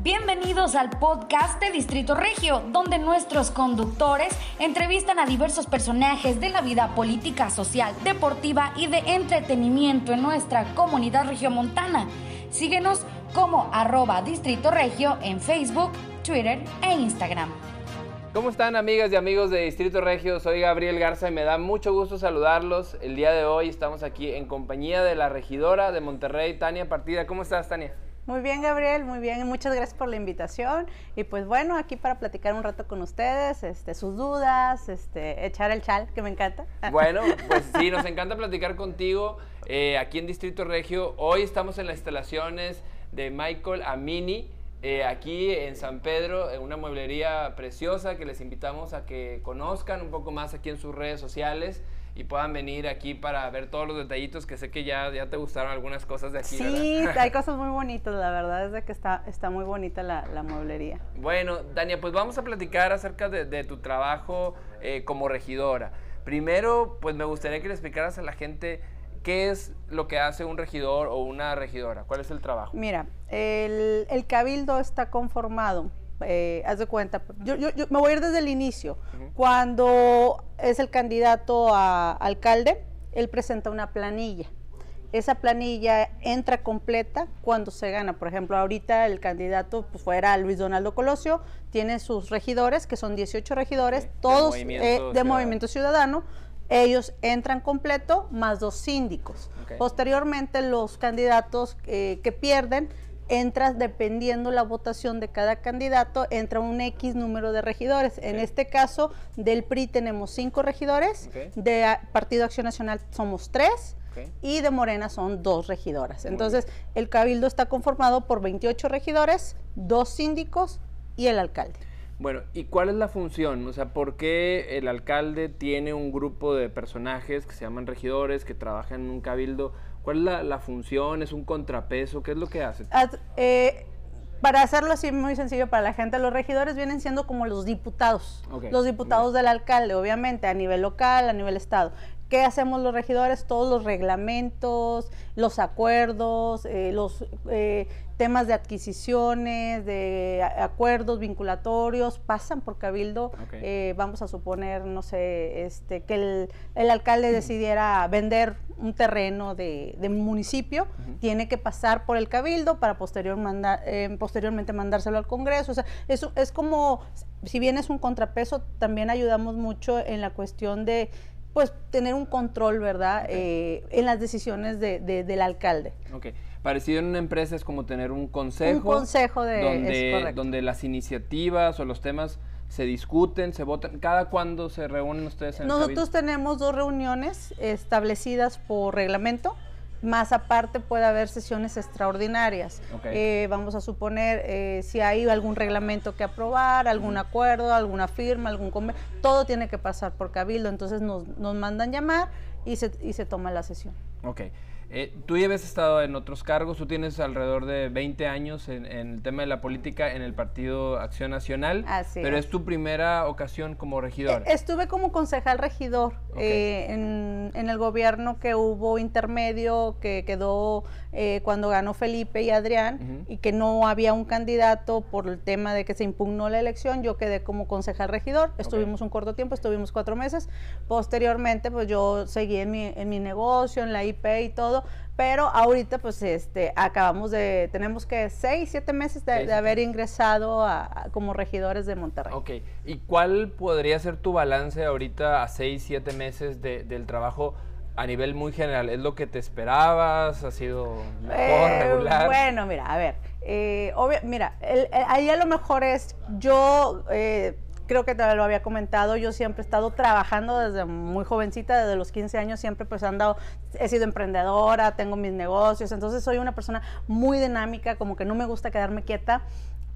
Bienvenidos al podcast de Distrito Regio, donde nuestros conductores entrevistan a diversos personajes de la vida política, social, deportiva y de entretenimiento en nuestra comunidad regiomontana. Síguenos como arroba Distrito Regio en Facebook, Twitter e Instagram. ¿Cómo están amigas y amigos de Distrito Regio? Soy Gabriel Garza y me da mucho gusto saludarlos. El día de hoy estamos aquí en compañía de la regidora de Monterrey, Tania Partida. ¿Cómo estás, Tania? Muy bien, Gabriel, muy bien. Muchas gracias por la invitación. Y pues bueno, aquí para platicar un rato con ustedes, este, sus dudas, este, echar el chal, que me encanta. Bueno, pues sí, nos encanta platicar contigo eh, aquí en Distrito Regio. Hoy estamos en las instalaciones de Michael Amini. Eh, aquí en San Pedro, en una mueblería preciosa que les invitamos a que conozcan un poco más aquí en sus redes sociales y puedan venir aquí para ver todos los detallitos que sé que ya, ya te gustaron algunas cosas de aquí. Sí, hay cosas muy bonitas, la verdad es de que está, está muy bonita la, la mueblería. Bueno, Dania, pues vamos a platicar acerca de, tu trabajo eh, como regidora. Primero, pues me gustaría que le explicaras a la gente ¿Qué es lo que hace un regidor o una regidora? ¿Cuál es el trabajo? Mira, el, cabildo está conformado eh, haz de cuenta, yo, me voy a ir desde el inicio. Cuando es el candidato a alcalde, él presenta una planilla. Esa planilla entra completa cuando se gana. Por ejemplo, ahorita el candidato pues, fuera Luis Donaldo Colosio, tiene sus regidores, que son 18 regidores, todos de movimiento eh, ciudadano ellos entran completo más dos síndicos. Posteriormente los candidatos eh, que pierden entran dependiendo la votación de cada candidato, entra un X número de regidores. En este caso, del PRI tenemos cinco regidores, de Partido Acción Nacional somos tres, y de Morena son dos regidoras. Entonces, el cabildo está conformado por 28 regidores, dos síndicos y el alcalde. Bueno, ¿y cuál es la función? O sea, ¿por qué el alcalde tiene un grupo de personajes que se llaman regidores, que trabajan en un cabildo? ¿Cuál es la, función? ¿Es un contrapeso? ¿Qué es lo que hace? Eh, para hacerlo así muy sencillo para la gente, los regidores vienen siendo como los diputados, los diputados del alcalde, obviamente, a nivel local, a nivel estado. ¿Qué hacemos los regidores? Todos los reglamentos, los acuerdos, eh, los eh, temas de adquisiciones, de acuerdos vinculatorios, pasan por cabildo. Eh, vamos a suponer, no sé, este, que el, alcalde decidiera vender un terreno de, municipio, tiene que pasar por el cabildo para posterior posteriormente mandárselo al Congreso. O sea, es como, si bien es un contrapeso, también ayudamos mucho en la cuestión de pues tener un control, ¿verdad? Eh, en las decisiones de, del alcalde. Ok. Parecido en una empresa es como tener un consejo. Un consejo de... Donde, donde las iniciativas o los temas se discuten, se votan. ¿Cada cuándo se reúnen ustedes en Nosotros tenemos dos reuniones establecidas por reglamento más aparte puede haber sesiones extraordinarias. Eh, vamos a suponer eh, si hay algún reglamento que aprobar, algún acuerdo, alguna firma, algún convenio, todo tiene que pasar por cabildo, entonces nos, nos mandan llamar y se, y se toma la sesión. Ok. Eh, tú ya habías estado en otros cargos, tú tienes alrededor de 20 años en, el tema de la política en el Partido Acción Nacional, Así pero es. tu primera ocasión como regidor. Eh, estuve como concejal regidor eh, en, el gobierno que hubo intermedio, que quedó cuando ganó Felipe y Adrián, y que no había un candidato por el tema de que se impugnó la elección, yo quedé como concejal regidor, estuvimos un corto tiempo, estuvimos cuatro meses, posteriormente pues yo seguí en mi, en mi negocio, en la IP y todo, pero ahorita pues este acabamos de, tenemos que seis, siete meses de, haber ingresado a, como regidores de Monterrey. Ok, ¿y cuál podría ser tu balance ahorita a seis, siete meses del trabajo? a nivel muy general, ¿es lo que te esperabas? ¿Ha sido mejor, eh, regular? Bueno, mira, a ver, eh, mira, ahí a lo mejor es, yo eh, creo que te lo había comentado, yo siempre he estado trabajando desde muy jovencita, desde los 15 años siempre pues he andado, he sido emprendedora, tengo mis negocios, entonces soy una persona muy dinámica, como que no me gusta quedarme quieta.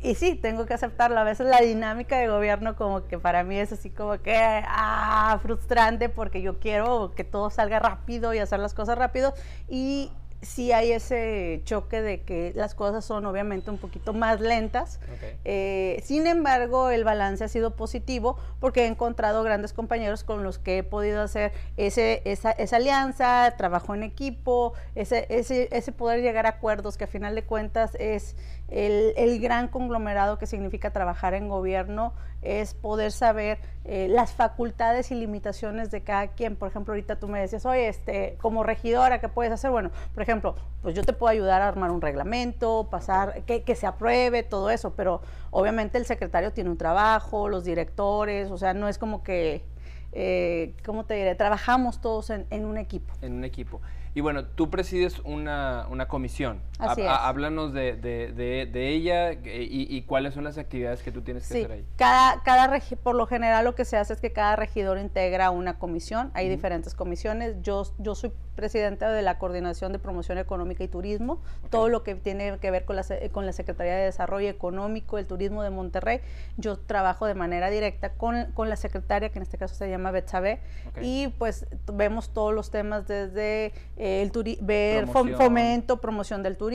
Y sí, tengo que aceptarlo. A veces la dinámica de gobierno como que para mí es así como que ah, frustrante porque yo quiero que todo salga rápido y hacer las cosas rápido. Y sí hay ese choque de que las cosas son obviamente un poquito más lentas. Eh, sin embargo, el balance ha sido positivo porque he encontrado grandes compañeros con los que he podido hacer ese, esa, esa alianza, trabajo en equipo, ese, ese, ese poder llegar a acuerdos que a final de cuentas es el, gran conglomerado que significa trabajar en gobierno es poder saber eh, las facultades y limitaciones de cada quien. Por ejemplo, ahorita tú me decías, oye, este, como regidora, ¿qué puedes hacer? Bueno, por ejemplo, pues yo te puedo ayudar a armar un reglamento, pasar, que, que se apruebe, todo eso, pero obviamente el secretario tiene un trabajo, los directores, o sea, no es como que, eh, ¿cómo te diré? Trabajamos todos en, en un equipo. En un equipo. Y bueno, tú presides una, una comisión. Así háblanos de, de, de, ella y, cuáles son las actividades que tú tienes que hacer ahí. Cada, cada por lo general lo que se hace es que cada regidor integra una comisión. Hay diferentes comisiones. Yo, yo soy presidenta de la Coordinación de Promoción Económica y Turismo. Todo lo que tiene que ver con la, con la Secretaría de Desarrollo Económico, el Turismo de Monterrey. Yo trabajo de manera directa con, con la secretaria, que en este caso se llama Betsabe. Y pues vemos todos los temas desde el ver fomento, promoción del turismo.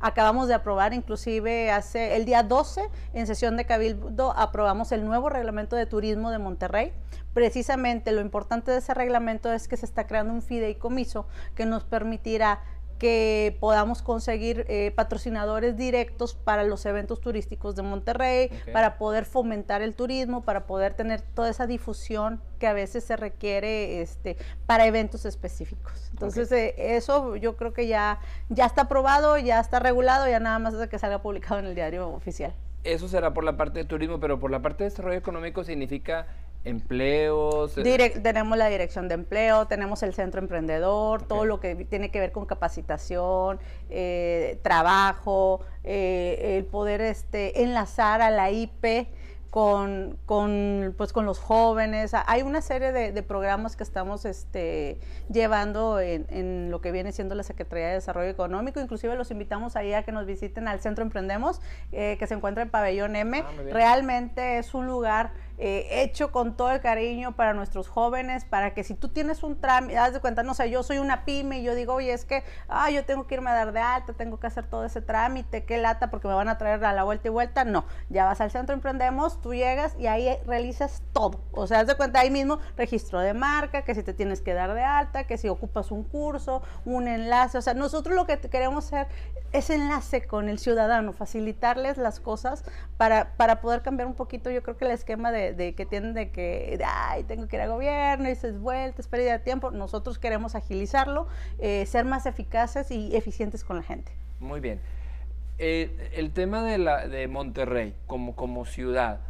Acabamos de aprobar inclusive hace el día 12 en sesión de Cabildo aprobamos el nuevo reglamento de turismo de Monterrey. Precisamente lo importante de ese reglamento es que se está creando un fideicomiso que nos permitirá que podamos conseguir eh, patrocinadores directos para los eventos turísticos de Monterrey, para poder fomentar el turismo, para poder tener toda esa difusión que a veces se requiere este, para eventos específicos. Entonces, eh, eso yo creo que ya, ya está aprobado, ya está regulado, ya nada más es que salga publicado en el diario oficial. Eso será por la parte de turismo, pero por la parte de desarrollo económico significa empleos. Eh, tenemos la dirección de empleo, tenemos el centro emprendedor, todo lo que tiene que ver con capacitación, eh, trabajo, eh, el poder este, enlazar a la IP con, con, pues, con los jóvenes. Hay una serie de, programas que estamos este, llevando en, lo que viene siendo la Secretaría de Desarrollo Económico. Inclusive los invitamos ahí a que nos visiten al Centro Emprendemos, que se encuentra en Pabellón M. Ah, Realmente es un lugar eh, hecho con todo el cariño para nuestros jóvenes, para que si tú tienes un trámite, haz de cuenta, no sé, yo soy una pyme y yo digo, oye, es que, ah, yo tengo que irme a dar de alta, tengo que hacer todo ese trámite, qué lata, porque me van a traer a la vuelta y vuelta. No, ya vas al centro Emprendemos, tú llegas y ahí realizas todo. O sea, haz de cuenta ahí mismo, registro de marca, que si te tienes que dar de alta, que si ocupas un curso, un enlace. O sea, nosotros lo que queremos hacer es enlace con el ciudadano, facilitarles las cosas para, para poder cambiar un poquito, yo creo que el esquema de de, que tienen de que, ay, tengo que ir al gobierno, y es vuelta, es pérdida de tiempo. Nosotros queremos agilizarlo, eh, ser más eficaces y eficientes con la gente. Muy bien. Eh, el tema de, la, de Monterrey como, como ciudad,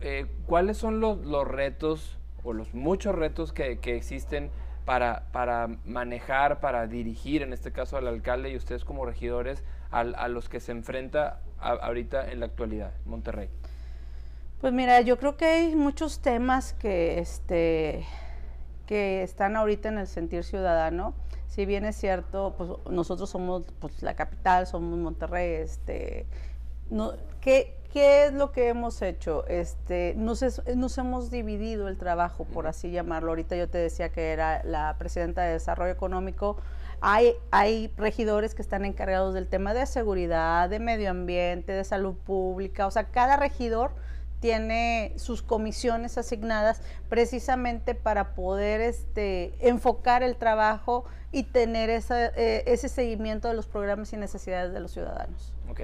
eh, ¿cuáles son los, los, retos o los muchos retos que, que existen para, para, manejar, para dirigir, en este caso al alcalde y ustedes como regidores, a, a los que se enfrenta ahorita en la actualidad, Monterrey? Pues mira, yo creo que hay muchos temas que, este, que están ahorita en el sentir ciudadano. Si bien es cierto, pues nosotros somos pues, la capital, somos Monterrey, este, no, ¿qué, ¿qué, es lo que hemos hecho? Este, nos, nos hemos dividido el trabajo, por así llamarlo. Ahorita yo te decía que era la presidenta de Desarrollo Económico. Hay, hay regidores que están encargados del tema de seguridad, de medio ambiente, de salud pública. O sea, cada regidor tiene sus comisiones asignadas precisamente para poder este, enfocar el trabajo y tener eh, ese seguimiento de los programas y necesidades de los ciudadanos. Ok.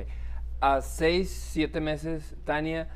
A seis, siete meses, Tania,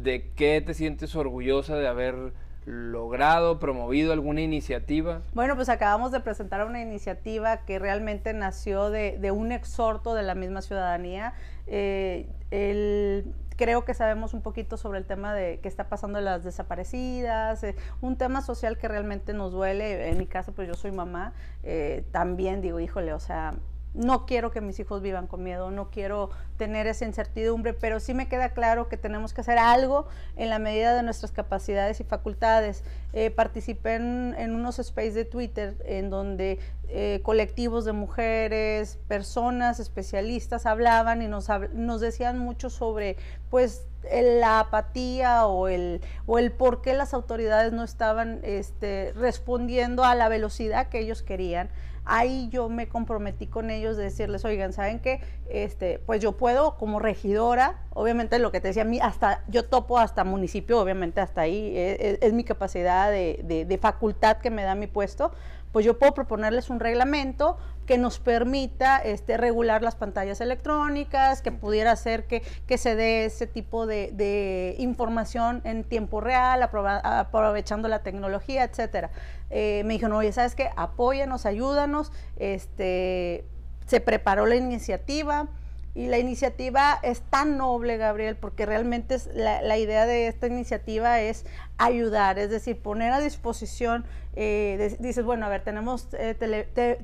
¿de qué te sientes orgullosa de haber logrado, promovido alguna iniciativa? Bueno, pues acabamos de presentar una iniciativa que realmente nació de, un exhorto de la misma ciudadanía. Eh, el creo que sabemos un poquito sobre el tema de qué está pasando en las desaparecidas, eh, un tema social que realmente nos duele. En mi caso, pues yo soy mamá, eh, también digo, híjole, o sea, no quiero que mis hijos vivan con miedo, no quiero tener esa incertidumbre, pero sí me queda claro que tenemos que hacer algo en la medida de nuestras capacidades y facultades. Eh, participé en, unos spaces de Twitter en donde eh, colectivos de mujeres, personas especialistas hablaban y nos, nos decían mucho sobre pues la apatía o el, o el por qué las autoridades no estaban este, respondiendo a la velocidad que ellos querían ahí yo me comprometí con ellos de decirles, oigan, ¿saben qué? Este, pues yo puedo como regidora, obviamente lo que te decía, a mí hasta, yo topo hasta municipio, obviamente hasta ahí, e, e, es, mi capacidad de, de facultad que me da mi puesto, pues yo puedo proponerles un reglamento que nos permita este, regular las pantallas electrónicas, que pudiera hacer que, se dé ese tipo de, información en tiempo real, aprovechando la tecnología, etcétera. Eh, me dijeron, oye, ¿sabes qué? Apóyanos, ayúdanos. Este, se preparó la iniciativa. Y la iniciativa es tan noble, Gabriel, porque realmente es la, la idea de esta iniciativa es ayudar, es decir, poner a disposición eh, dices, bueno, a ver, tenemos eh,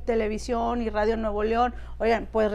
televisión y Radio Nuevo León, oigan, pues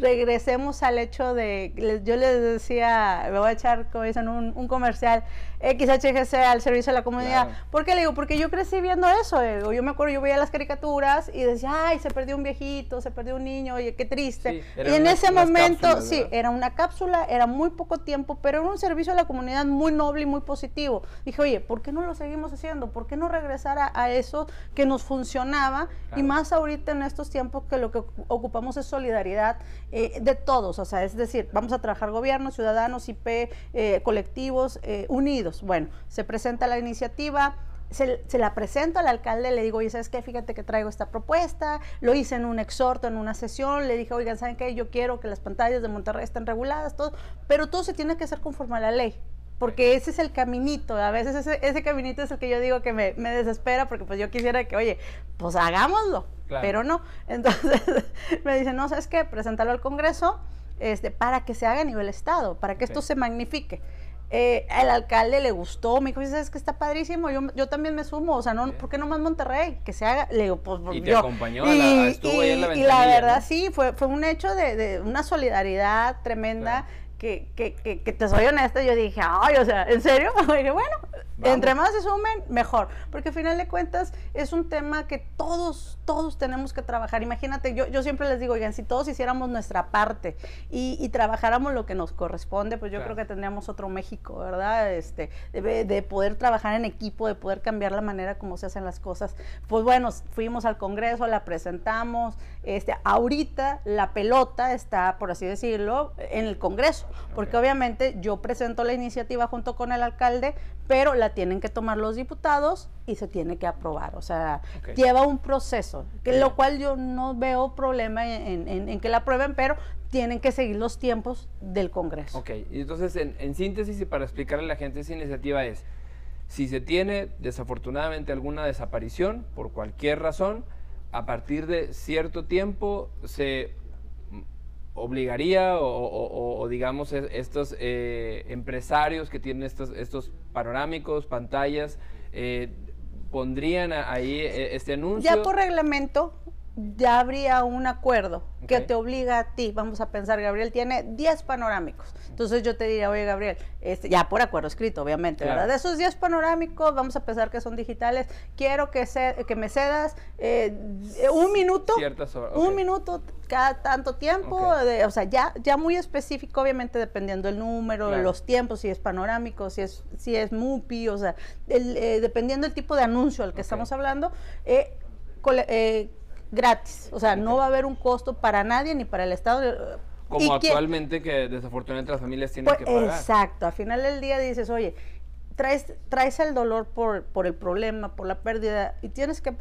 regresemos al hecho de, yo les decía, me voy a echar, como dicen, un, comercial, XHGC al servicio de la comunidad. ¿Por qué le digo? Porque yo crecí viendo eso, eh, yo me acuerdo, yo veía las caricaturas y decía, ay, se perdió un viejito, se perdió un niño, oye, qué triste. y en ese momento, sí, era una cápsula, era muy poco tiempo, pero era un servicio a la comunidad muy noble y muy positivo. Dije, oye, ¿por qué no lo seguimos haciendo? ¿Por qué no regresar a, eso que nos funcionaba? Y más ahorita en estos tiempos que lo que ocupamos es solidaridad eh, de todos, o sea, es decir, vamos a trabajar gobierno, ciudadanos, IP, eh, colectivos eh, unidos. Bueno, se presenta la iniciativa. Se, la presento al alcalde, le digo, oye, ¿sabes qué? Fíjate que traigo esta propuesta, lo hice en un exhorto, en una sesión, le dije, oigan, ¿saben qué? Yo quiero que las pantallas de Monterrey estén reguladas, todo, pero todo se tiene que hacer conforme a la ley porque ese es el caminito, a veces ese, ese caminito es el que yo digo que me, me, desespera, porque pues yo quisiera que, oye, pues hagámoslo, pero no. Entonces me dicen, no, ¿sabes qué? Preséntalo al Congreso este, para que se haga a nivel Estado, para que esto se magnifique. Eh, el alcalde le gustó, me dijo, ¿sabes que está padrísimo? Yo, yo también me sumo, o sea, no, ¿por qué no más Monterrey? Que se haga, le digo, pues y te acompañó, y, estuvo ahí en la Y la verdad, sí, fue, fue un hecho de, de una solidaridad tremenda que, que, que, te soy honesta, yo dije, ay, o sea, ¿en serio? dije, bueno, entre más se sumen, mejor. Porque al final de cuentas es un tema que todos, todos tenemos que trabajar. Imagínate, yo, yo siempre les digo, oigan, si todos hiciéramos nuestra parte y, y trabajáramos lo que nos corresponde, pues yo creo que tendríamos otro México, ¿verdad? Este, de, de, poder trabajar en equipo, de poder cambiar la manera como se hacen las cosas. Pues bueno, fuimos al Congreso, la presentamos. Este, ahorita la pelota está, por así decirlo, en el Congreso, porque obviamente yo presento la iniciativa junto con el alcalde, pero la tienen que tomar los diputados y se tiene que aprobar. O sea, lleva un proceso, que, lo cual yo no veo problema en, que la aprueben, pero tienen que seguir los tiempos del Congreso. Ok, y entonces en, síntesis y para explicarle a la gente esa iniciativa es, si se tiene desafortunadamente alguna desaparición por cualquier razón, a partir de cierto tiempo se obligaría o, digamos estos eh, empresarios que tienen estos, estos panorámicos, pantallas, eh, pondrían ahí eh, este anuncio. Ya por reglamento ya habría un acuerdo que te obliga a ti, vamos a pensar, Gabriel tiene 10 panorámicos, entonces yo te diría, oye Gabriel, este, ya por acuerdo escrito, obviamente, ¿verdad? De esos 10 panorámicos, vamos a pensar que son digitales, quiero que, se, que me cedas eh, un minuto, un minuto cada tanto tiempo, o sea, ya, ya muy específico, obviamente dependiendo del número, de los tiempos, si es panorámico, si es, si es MUPI, o sea, eh, dependiendo del tipo de anuncio al que estamos hablando, eh, eh gratis. O sea, no va a haber un costo para nadie ni para el Estado. Como actualmente que, desafortunadamente las familias tienen pues, que pagar. Exacto, al final del día dices, oye, traes, traes el dolor por, por el problema, por la pérdida, y tienes que,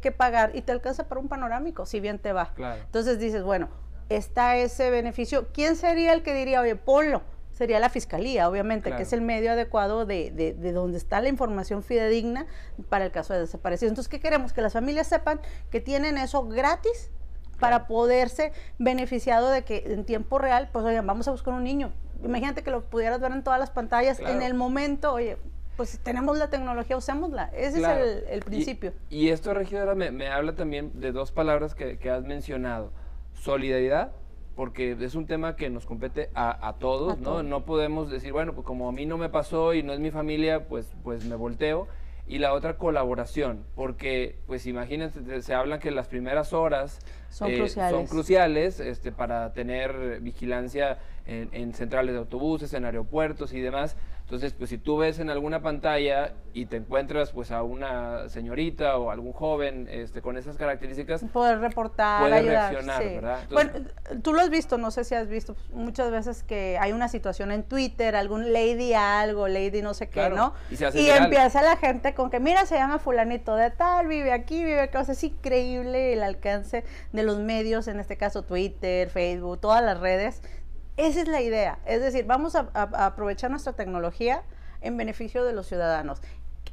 que, pagar y te alcanza para un panorámico, si bien te va. Entonces dices, bueno, está ese beneficio. ¿Quién sería el que diría, oye, ponlo? Sería la fiscalía, obviamente, que es el medio adecuado de, de, donde está la información fidedigna para el caso de desaparición. Entonces, ¿qué queremos? Que las familias sepan que tienen eso gratis para poderse beneficiado de que en tiempo real, pues oigan, vamos a buscar un niño. Imagínate que lo pudieras ver en todas las pantallas en el momento, oye, pues tenemos la tecnología, usémosla. Ese es el, principio. Y, esto, regidora, me, me, habla también de dos palabras que, que has mencionado. Solidaridad porque es un tema que nos compete a, todos, ¿no? No podemos decir, bueno, pues como a mí no me pasó y no es mi familia, pues, pues me volteo. Y la otra, colaboración, porque, pues imagínense, se habla que las primeras horas son eh, cruciales, este, para tener vigilancia en, centrales de autobuses, en aeropuertos y demás. Entonces, pues si tú ves en alguna pantalla y te encuentras pues a una señorita o algún joven este, con esas características, poder reportar, puede ayudar, reaccionar, sí. ¿verdad? bueno, tú lo has visto, no sé si has visto muchas veces que hay una situación en Twitter, algún lady algo, lady no sé qué, Claro, ¿no? y se hace y empieza la gente con que, mira, se llama fulanito de tal, vive aquí, vive acá, o sea, es increíble el alcance de los medios, en este caso Twitter, Facebook, todas las redes. Esa es la idea, es decir, vamos a, aprovechar nuestra tecnología en beneficio de los ciudadanos.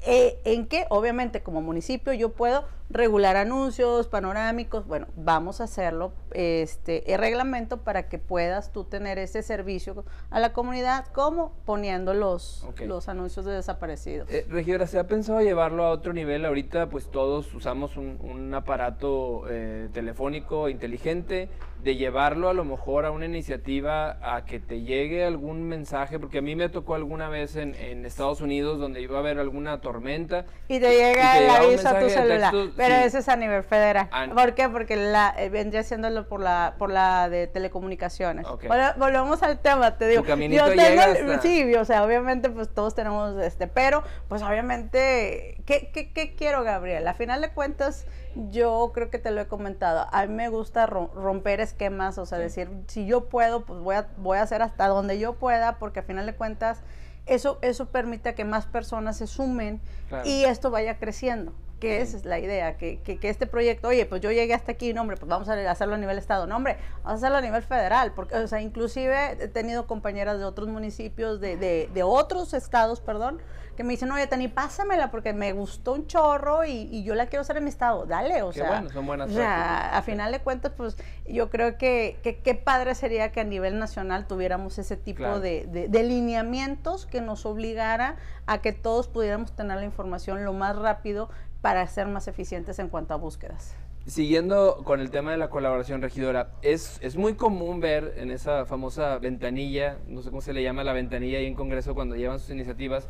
Eh, ¿En qué? Obviamente, como municipio, yo puedo regular anuncios panorámicos. Bueno, vamos a hacerlo, este, el reglamento para que puedas tú tener ese servicio a la comunidad, como poniendo los, los anuncios de desaparecidos. Eh, regidora, ¿se ha pensado llevarlo a otro nivel? Ahorita pues todos usamos un, un aparato eh, telefónico inteligente, de llevarlo a lo mejor a una iniciativa a que te llegue algún mensaje, porque a mí me tocó alguna vez en, en Estados Unidos donde iba a haber alguna tormenta. Y te llega te el aviso a tu celular. texto, pero sí. ese es a nivel federal. ¿Por qué? Porque la, eh, vendría haciéndolo por la, por la de telecomunicaciones. Ok. Vol- volvemos al tema, te digo. Tu yo tengo, hasta- sí, o sea, obviamente pues todos tenemos este, pero pues obviamente, ¿qué, qué, qué quiero, Gabriel? A final de cuentas, yo creo que te lo he comentado, a mí me gusta ro- romper esquemas, o sea, decir, si yo puedo, pues voy a, voy a hacer hasta donde yo pueda, porque a final de cuentas, eso, eso permite que más personas se sumen Claro. y esto vaya creciendo. Que esa es la idea, que, que, que este proyecto, oye, pues yo llegué hasta aquí, no, hombre, pues vamos a hacerlo a nivel estado, no, hombre, vamos a hacerlo a nivel federal, porque, o sea, inclusive he tenido compañeras de otros municipios, de, de, de otros estados, perdón, que me dicen, oye, Tani, pásamela, porque me gustó un chorro y, y yo la quiero hacer en mi estado, dale, o Qué sea, bueno, son buenas o sea, a final de cuentas, pues yo creo que que qué padre sería que a nivel nacional tuviéramos ese tipo Claro. de, de- de lineamientos que nos obligara a que todos pudiéramos tener la información lo más rápido para ser más eficientes en cuanto a búsquedas. Siguiendo con el tema de la colaboración regidora, es, es muy común ver en esa famosa ventanilla, no sé cómo se le llama la ventanilla ahí en Congreso cuando llevan sus iniciativas,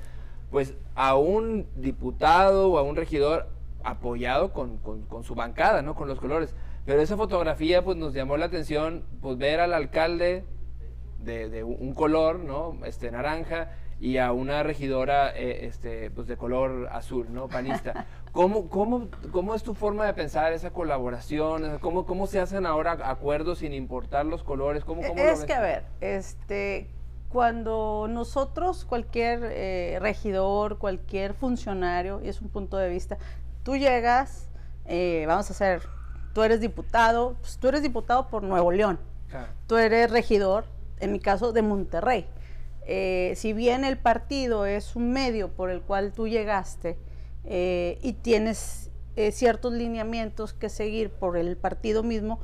pues a un diputado o a un regidor apoyado con, con- con su bancada, ¿no? Con los colores. Pero esa fotografía pues nos llamó la atención, pues ver al alcalde de, de un color, ¿no? Este, naranja, y a una regidora eh, este, pues de color azul, ¿no? Panista. ¿Cómo, cómo, ¿Cómo es tu forma de pensar esa colaboración? ¿Cómo, cómo se hacen ahora acuerdos sin importar los colores? ¿Cómo, cómo es que, a ver, este, cuando nosotros, cualquier eh, regidor, cualquier funcionario, y es un punto de vista, tú llegas, eh, vamos a hacer, tú eres diputado, pues tú eres diputado por Nuevo León, tú eres regidor, en mi caso, de Monterrey. Eh, si bien el partido es un medio por el cual tú llegaste eh, y tienes eh, ciertos lineamientos que seguir por el partido mismo,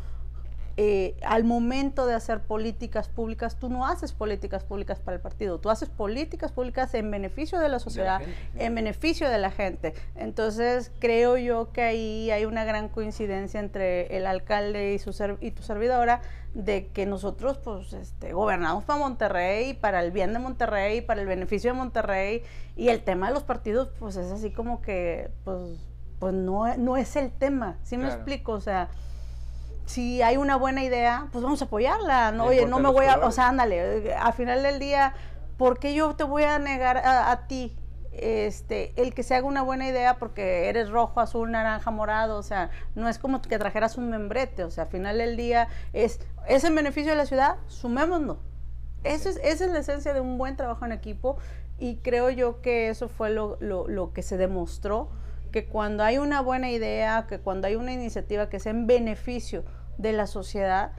eh, al momento de hacer políticas públicas, tú no haces políticas públicas para el partido, tú haces políticas públicas en beneficio de la sociedad, gente, sí. en beneficio de la gente. Entonces, creo yo que ahí hay una gran coincidencia entre el alcalde y, su ser- y tu servidora de que nosotros pues este, gobernamos para Monterrey, para el bien de Monterrey, para el beneficio de Monterrey y el tema de los partidos pues es así como que pues, pues no, no es el tema, ¿sí me explico? O sea, si hay una buena idea, pues vamos a apoyarla. No, oye, no me voy a, o sea, ándale, al final del día, ¿por qué yo te voy a negar a, a ti este, el que se haga una buena idea porque eres rojo, azul, naranja, morado? O sea, no es como que trajeras un membrete, o sea, al final del día es, es en beneficio de la ciudad, sumémonos. Eso es, esa es la esencia de un buen trabajo en equipo y creo yo que eso fue lo, lo- lo que se demostró, que cuando hay una buena idea, que cuando hay una iniciativa que sea en beneficio de la sociedad,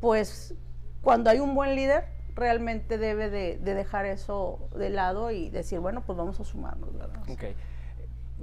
pues cuando hay un buen líder, realmente debe de, de dejar eso de lado y decir, bueno, pues vamos a sumarnos, ¿verdad? Ok.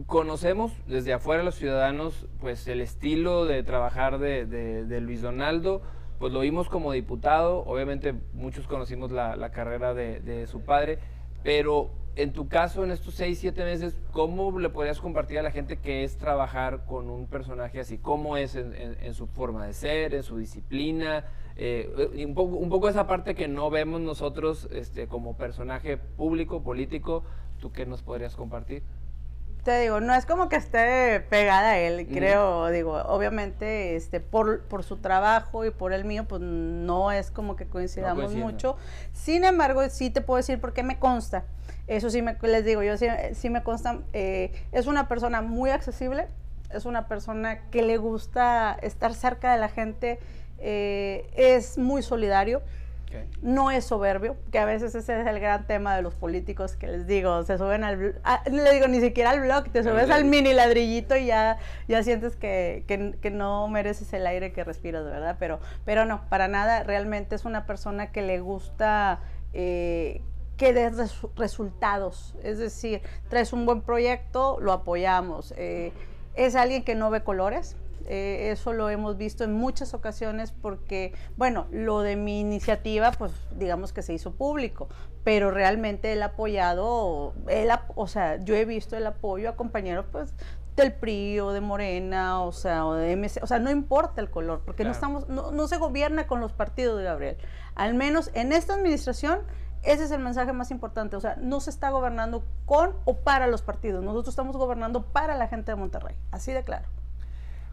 Conocemos desde afuera los ciudadanos, pues el estilo de trabajar de, Luis Donaldo, pues lo vimos como diputado, obviamente muchos conocimos la, carrera de su padre, pero en tu caso, en estos seis, siete meses, ¿cómo le podrías compartir a la gente que es trabajar con un personaje así? ¿Cómo es en, en- en su forma de ser, en su disciplina? Eh, un, poco, un poco esa parte que no vemos nosotros este, como personaje público, político, ¿tú qué nos podrías compartir? te digo, no es como que esté pegada a él, creo, digo, obviamente, este, por, por su trabajo y por el mío, pues no es como que coincidamos mucho. Sin embargo, sí te puedo decir porque me consta. Eso sí me, les digo, yo sí, me consta, eh, es una persona muy accesible, es una persona que le gusta estar cerca de la gente, eh, es muy solidario, no es soberbio, que a veces ese es el gran tema de los políticos que les digo, se suben al, no le digo ni siquiera al blog, te subes al mini ladrillito y ya, ya sientes que, que, no mereces el aire que respiras, ¿verdad? Pero, pero no, para nada, realmente es una persona que le gusta eh, que dé resultados, es decir, traes un buen proyecto, lo apoyamos. Eh, es alguien que no ve colores, eh, eso lo hemos visto en muchas ocasiones porque, bueno, lo de mi iniciativa, pues digamos que se hizo público, pero realmente él apoyado, él, o sea, yo he visto el apoyo a compañeros, pues, del PRI o de Morena, o sea, o de MC, o sea, no importa el color, porque no estamos, no, no se gobierna con los partidos de Gabriel. Al menos en esta administración, ese es el mensaje más importante. O sea, no se está gobernando con o para los partidos. Nosotros estamos gobernando para la gente de Monterrey. Así de claro.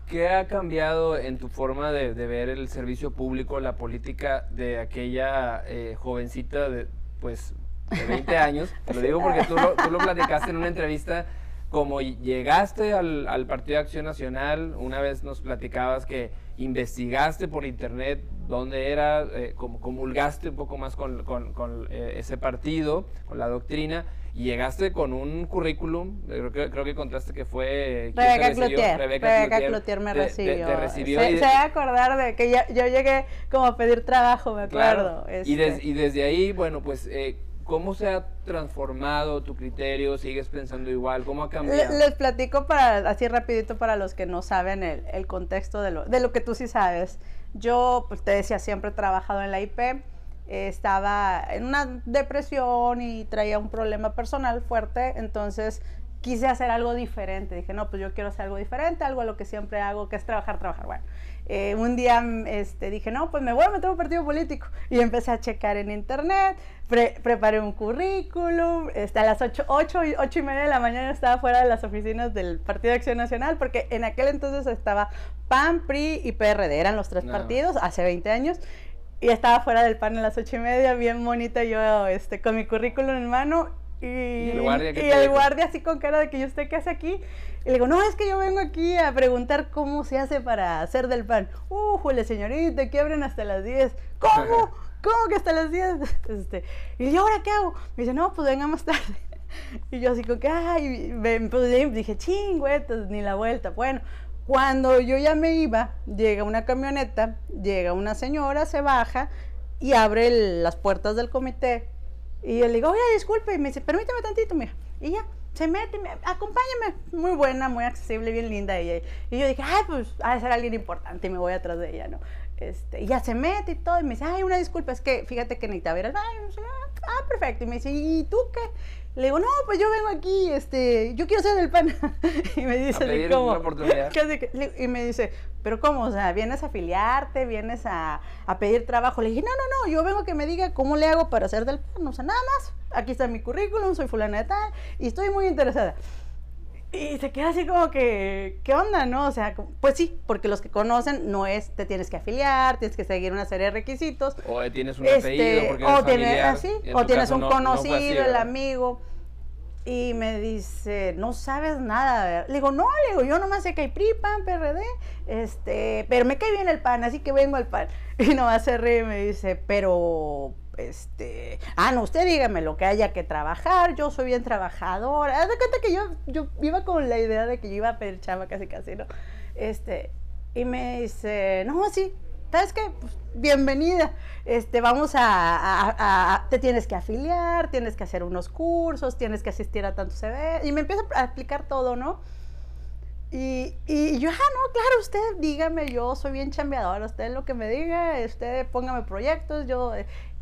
¿Qué ha cambiado en tu forma de, ver el servicio público, la política de aquella eh, jovencita de, pues, de 20 años? Te lo digo porque tú lo, tú lo platicaste en una entrevista como llegaste al, al, Partido de Acción Nacional, una vez nos platicabas que investigaste por internet dónde era, eh, como comulgaste un poco más con, con, con eh, ese partido, con la doctrina, y llegaste con un currículum, creo que, creo que contaste que fue... Rebeca Cloutier. Rebeca, Cloutier me recibió. Se, va a acordar de que yo, yo, llegué como a pedir trabajo, me acuerdo. Y, y, desde ahí, bueno, pues... Eh, ¿Cómo se ha transformado tu criterio? ¿Sigues pensando igual? ¿Cómo ha cambiado? Les platico para, así rapidito para los que no saben el, el contexto de lo, de lo que tú sí sabes. Yo, pues te decía, siempre he trabajado en la IP estaba en una depresión y traía un problema personal fuerte, entonces quise hacer algo diferente. Dije, no, pues yo quiero hacer algo diferente, algo a lo que siempre hago, que es trabajar, trabajar. Bueno, eh, un día este, dije, no, pues me voy a meter a un partido político. Y empecé a checar en internet, preparé un currículum, este, a las 8, 8, 8 y media de la mañana estaba fuera de las oficinas del Partido de Acción Nacional, porque en aquel entonces estaba PAN, PRI y PRD, eran los tres partidos, hace 20 años y estaba fuera del pan a las ocho y media, bien bonita yo, este, con mi currículum en mano y, el guardia, así con cara de que yo usted qué hace aquí. Y le digo, no, es que yo vengo aquí a preguntar cómo se hace para hacer del pan. Uh, jule, señorita, que abren hasta las 10. ¿Cómo? ¿Cómo que hasta las 10? Este, y yo, ¿ahora qué hago? Me dice, no, pues venga más tarde. Y yo así como que, ay, pues dije, chingüetas, ni la vuelta. Bueno, cuando yo ya me iba, llega una camioneta, llega una señora, se baja y abre las puertas del comité. Y yo le digo, oye, disculpe, y me dice, permíteme tantito, mija. Y ya, se mete, me, acompáñame. Muy buena, muy accesible, bien linda ella. Y yo dije, ay, pues, ha de ser alguien importante y me voy atrás de ella, ¿no? Este, y ya se mete y todo, y me dice, ay, una disculpa, es que fíjate que necesitaba ir al baño. ah, perfecto. Y me dice, ¿y tú qué? Le digo, no, pues yo vengo aquí, este, yo quiero ser el pan. y me dice, ¿cómo? Oportunidad. y me dice, pero ¿cómo? O sea, ¿vienes a afiliarte? ¿Vienes a, a, pedir trabajo? Le dije, no, no, no, yo vengo a que me diga cómo le hago para hacer del pan. O sea, nada más, aquí está mi currículum, soy fulana de tal, y estoy muy interesada. Y se queda así como que, ¿qué onda, no? O sea, pues sí, porque los que conocen no es, te tienes que afiliar, tienes que seguir una serie de requisitos. O tienes un apellido este, porque o tienes, así, o tienes un conocido, el amigo. Y me dice, no sabes nada. Le digo, no, le digo, yo nomás sé que hay PRI, PAN, PRD, este, pero me cae bien el pan, así que vengo al pan. Y nomás se ríe y me dice, pero este, ah, no, usted dígame lo que haya que trabajar, yo soy bien trabajadora. Haz de cuenta que yo, yo iba con la idea de que yo iba a pedir casi casi, ¿no? Este, y me dice, no, sí, ¿sabes qué? Pues, bienvenida. Este, vamos a, te tienes que afiliar, tienes que hacer unos cursos, tienes que asistir a tantos eventos. Y me empieza a explicar todo, ¿no? Y, y, yo, ah, no, claro, usted dígame, yo soy bien chambeadora, usted lo que me diga, usted póngame proyectos, yo,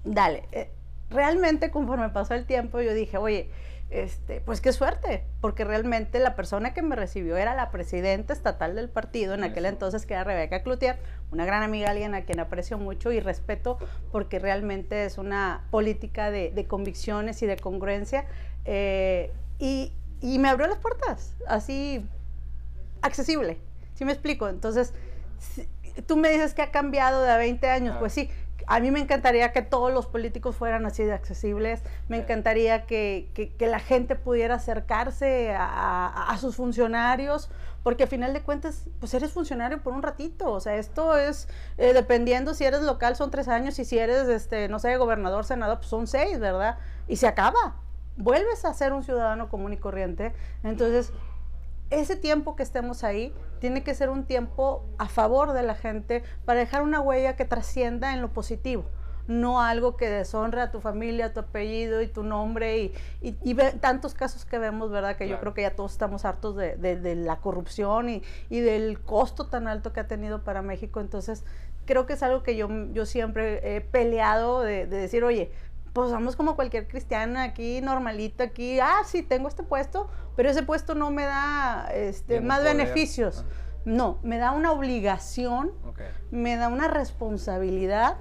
dale. Eh, realmente conforme pasó el tiempo yo dije, oye, este, pues qué suerte, porque realmente la persona que me recibió era la presidenta estatal del partido, en aquel entonces que era Rebeca Cloutier, una gran amiga, alguien a quien aprecio mucho y respeto, porque realmente es una política de, convicciones y de congruencia. Eh, y, y me abrió las puertas, así accesible. ¿Sí me explico? Entonces, tú me dices que ha cambiado de 20 años, pues sí, a mí me encantaría que todos los políticos fueran así de accesibles, me encantaría que, que, la gente pudiera acercarse a, a, sus funcionarios, porque al final de cuentas, pues eres funcionario por un ratito, o sea, esto es, eh, dependiendo si eres local son tres años y si eres, este, no sé, gobernador, senador, pues son seis, ¿verdad? Y se acaba, vuelves a ser un ciudadano común y corriente, entonces ese tiempo que estemos ahí tiene que ser un tiempo a favor de la gente para dejar una huella que trascienda en lo positivo no algo que deshonre a tu familia, tu apellido y tu nombre y, y, tantos casos que vemos, ¿verdad? Que yo creo que ya todos estamos hartos de, la corrupción y, y, del costo tan alto que ha tenido para México. Entonces, creo que es algo que yo, yo siempre he peleado de, decir, oye, pues vamos como cualquier cristiano aquí, normalito, aquí, ah, sí, tengo este puesto, pero ese puesto no me da este, más beneficios. Ah. No, me da una obligación, me da una responsabilidad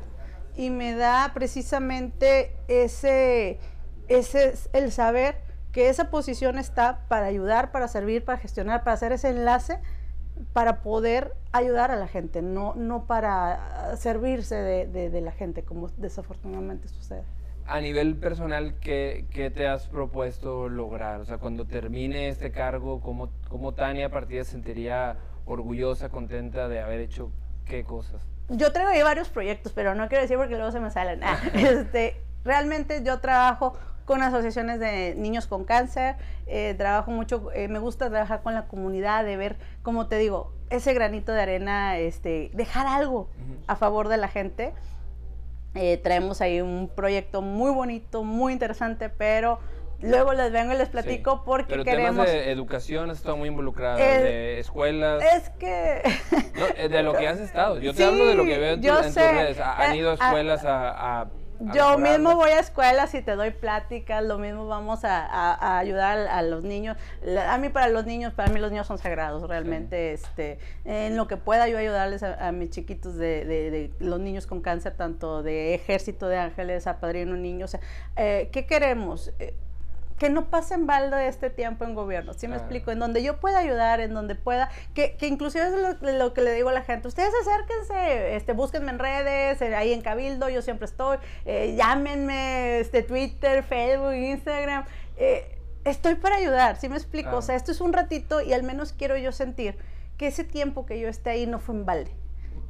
y me da precisamente ese, ese, el saber que esa posición está para ayudar, para servir, para gestionar, para hacer ese enlace, para poder ayudar a la gente, no, no para servirse de, de la gente, como desafortunadamente sucede a nivel personal, ¿qué, ¿qué, te has propuesto lograr? O sea, cuando termine este cargo, ¿cómo, cómo Tania Partida se sentiría orgullosa, contenta de haber hecho qué cosas? Yo traigo ahí varios proyectos, pero no quiero decir porque luego se me salen. Ah, este, realmente yo trabajo con asociaciones de niños con cáncer, eh, trabajo mucho, eh, me gusta trabajar con la comunidad, de ver, como te digo, ese granito de arena, este, dejar algo a favor de la gente. Eh, traemos ahí un proyecto muy bonito, muy interesante, pero luego les vengo y les platico porque pero queremos... Temas de educación has estado muy involucrada, de escuelas... Es que... Eh, de lo que has estado, yo te hablo de lo que veo en, tus redes, han ido a eh, escuelas a yo mismo voy a escuelas y te doy pláticas, lo mismo vamos a, ayudar a, los niños. A mí para los niños, para mí los niños son sagrados, realmente, este, en lo que pueda yo ayudarles a, mis chiquitos de, los niños con cáncer, tanto de Ejército de Ángeles a Padrino Niños. Eh, ¿Qué queremos? Eh, que no pase en balde este tiempo en gobierno, ¿sí me explico? En donde yo pueda ayudar, en donde pueda, que, que inclusive es lo, que le digo a la gente, ustedes acérquense, este, búsquenme en redes, eh, ahí en Cabildo, yo siempre estoy, eh, llámenme, este, Twitter, Facebook, Instagram, eh, estoy para ayudar, ¿sí me explico? O sea, esto es un ratito y al menos quiero yo sentir que ese tiempo que yo esté ahí no fue en balde.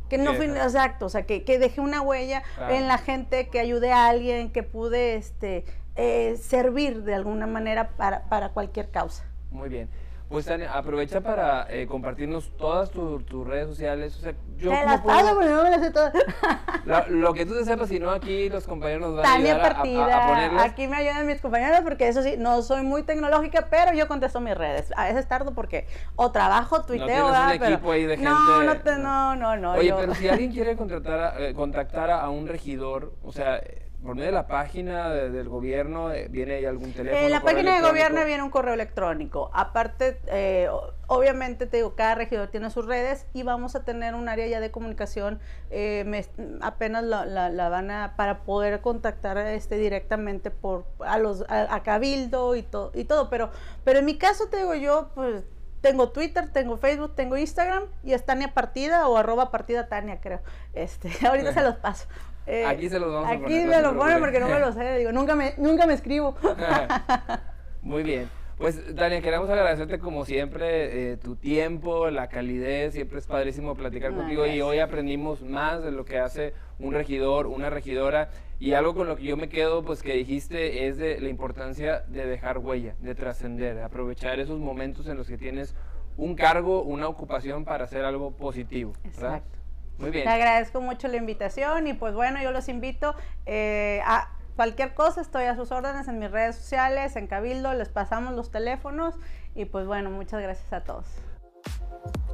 Que no fue exacto, o sea, que, que dejé una huella en la gente, que ayudé a alguien, que pude este, eh, servir de alguna manera para, para cualquier causa. Muy bien. Pues Tania, aprovecha para eh, compartirnos todas tus redes sociales. O sea, yo las puedo, pero no me las sé todas. Lo, que tú te sepas, si no, aquí los compañeros nos van a ayudar Partida, a, Aquí me ayudan mis compañeros porque eso sí, no soy muy tecnológica, pero yo contesto mis redes. A veces tardo porque o trabajo, tuiteo, no un equipo ahí de gente. No, no, no, no, no. Oye, pero si alguien quiere contratar eh, contactar a un regidor, o sea por medio de la página del gobierno, eh, ¿viene ahí algún teléfono? En la página del gobierno viene un correo electrónico. Aparte, eh, obviamente, te digo, cada regidor tiene sus redes y vamos a tener un área ya de comunicación. Eh, apenas la, van a, para poder contactar este, directamente por, a, los, a, Cabildo y, todo y todo. Pero, pero en mi caso, te digo, yo, pues tengo Twitter, tengo Facebook, tengo Instagram y es Tania Partida o arroba partida Tania, creo. Este, ahorita se los paso. Eh, aquí se los vamos a poner. Aquí me lo ponen porque no me lo sé, digo, nunca me, nunca me escribo. Muy bien. Pues, Dania, queremos agradecerte como siempre eh, tu tiempo, la calidez, siempre es padrísimo platicar contigo y hoy aprendimos más de lo que hace un regidor, una regidora y algo con lo que yo me quedo, pues que dijiste, es de la importancia de dejar huella, de trascender, de aprovechar esos momentos en los que tienes un cargo, una ocupación para hacer algo positivo. Exacto. Muy bien. Te agradezco mucho la invitación y pues bueno, yo los invito eh, a cualquier cosa, estoy a sus órdenes en mis redes sociales, en Cabildo, les pasamos los teléfonos y pues bueno, muchas gracias a todos.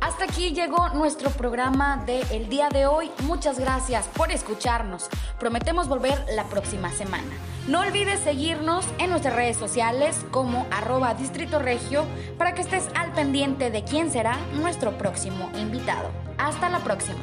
Hasta aquí llegó nuestro programa de el día de hoy. Muchas gracias por escucharnos. Prometemos volver la próxima semana. No olvides seguirnos en nuestras redes sociales como arroba Distrito Regio para que estés al pendiente de quién será nuestro próximo invitado. Hasta la próxima.